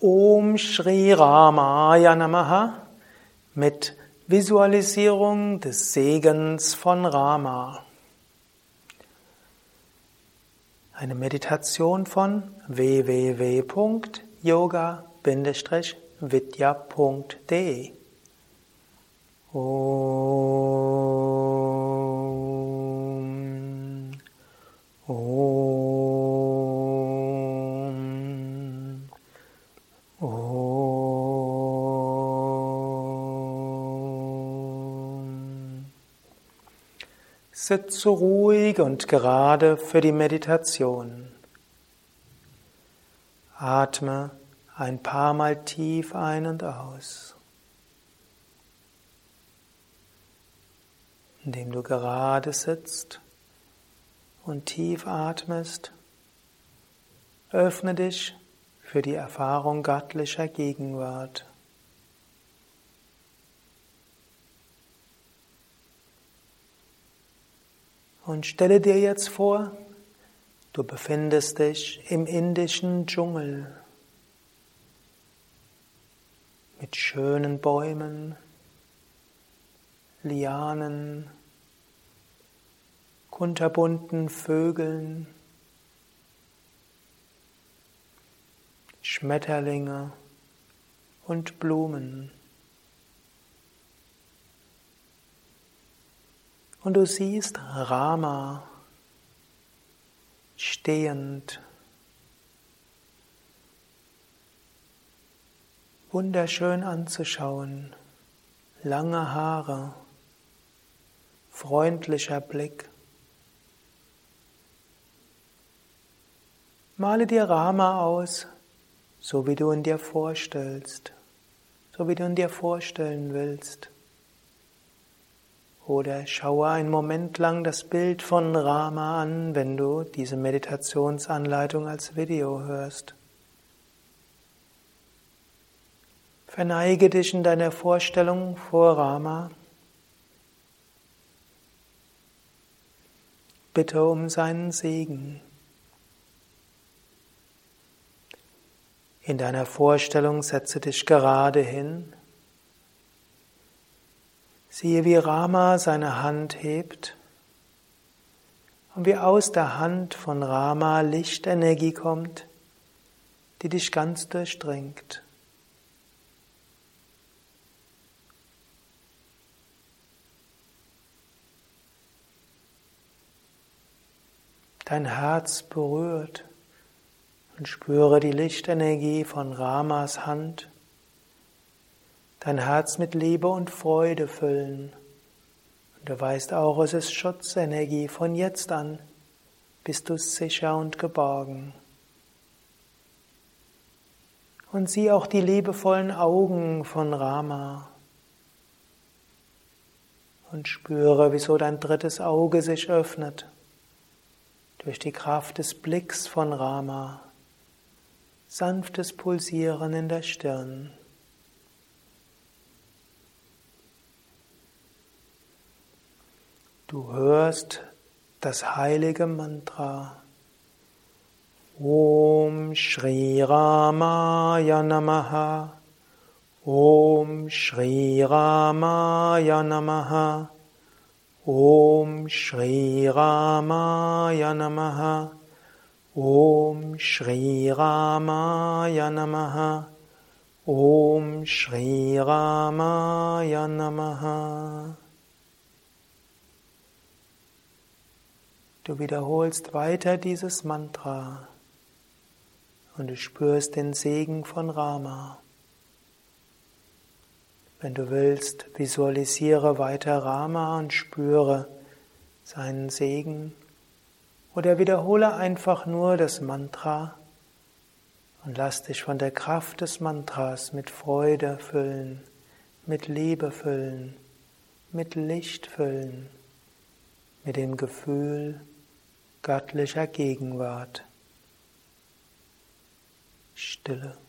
Om Shri Ramaya Namaha mit Visualisierung des Segens von Rama. Eine Meditation von www.yoga-vidya.de Om. Sitze ruhig und gerade für die Meditation. Atme ein paar Mal tief ein und aus. Indem du gerade sitzt und tief atmest, öffne dich für die Erfahrung göttlicher Gegenwart. Und stelle dir jetzt vor, du befindest dich im indischen Dschungel mit schönen Bäumen, Lianen, kunterbunten Vögeln, Schmetterlinge und Blumen. Und du siehst Rama stehend, wunderschön anzuschauen, lange Haare, freundlicher Blick. Male dir Rama aus, so wie du ihn dir vorstellst, so wie du ihn dir vorstellen willst. Oder schaue einen Moment lang das Bild von Rama an, wenn du diese Meditationsanleitung als Video hörst. Verneige dich in deiner Vorstellung vor Rama. Bitte um seinen Segen. In deiner Vorstellung setze dich gerade hin Siehe, wie Rama seine Hand hebt und wie aus der Hand von Rama Lichtenergie kommt, die dich ganz durchdringt. Dein Herz berührt und spüre die Lichtenergie von Ramas Hand dein Herz mit Liebe und Freude füllen. Und du weißt auch, es ist Schutzenergie. Von jetzt an bist du sicher und geborgen. Und sieh auch die liebevollen Augen von Rama. Und spüre, wieso dein drittes Auge sich öffnet. Durch die Kraft des Blicks von Rama. Sanftes Pulsieren in der Stirn. Du hörst das heilige Mantra. Om Shri Ramaya Namaha. Om Shri Ramaya Namaha. Om Shri Ramaya Namaha. Om Shri Ramaya Namaha. Om Shri Ramaya Namaha. Du wiederholst weiter dieses Mantra und du spürst den Segen von Rama. Wenn du willst, visualisiere weiter Rama und spüre seinen Segen oder wiederhole einfach nur das Mantra und lass dich von der Kraft des Mantras mit Freude füllen, mit Liebe füllen, mit Licht füllen, mit dem Gefühl, göttlicher Gegenwart. Stille.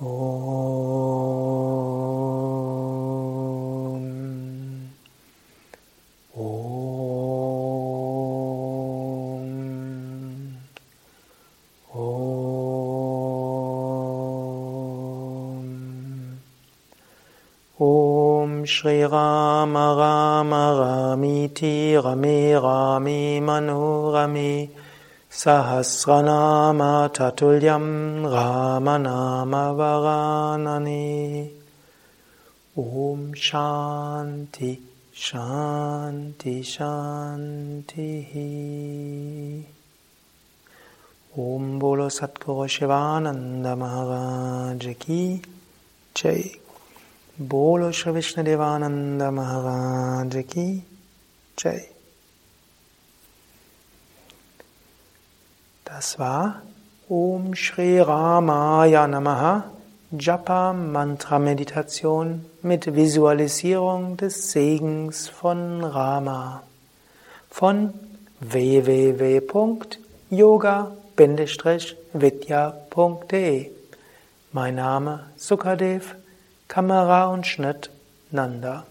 Shri Rama Rama Ramiti Rami Rami Manurami Sahasranama Tatulyam Ramanama Varanani. Om Shanti Shanti Shanti. Om Bolo Satguru Shivananda Maharaj Ki Jai. Bolo Shri Vishnadevananda Maharaj Ki Jai. Das war Om Shri Ramaya Namaha. Japa Mantra Meditation mit Visualisierung des Segens von Rama. Von www.yoga-vidya.de Mein Name Sukadev Kamera und Schnitt Nanda.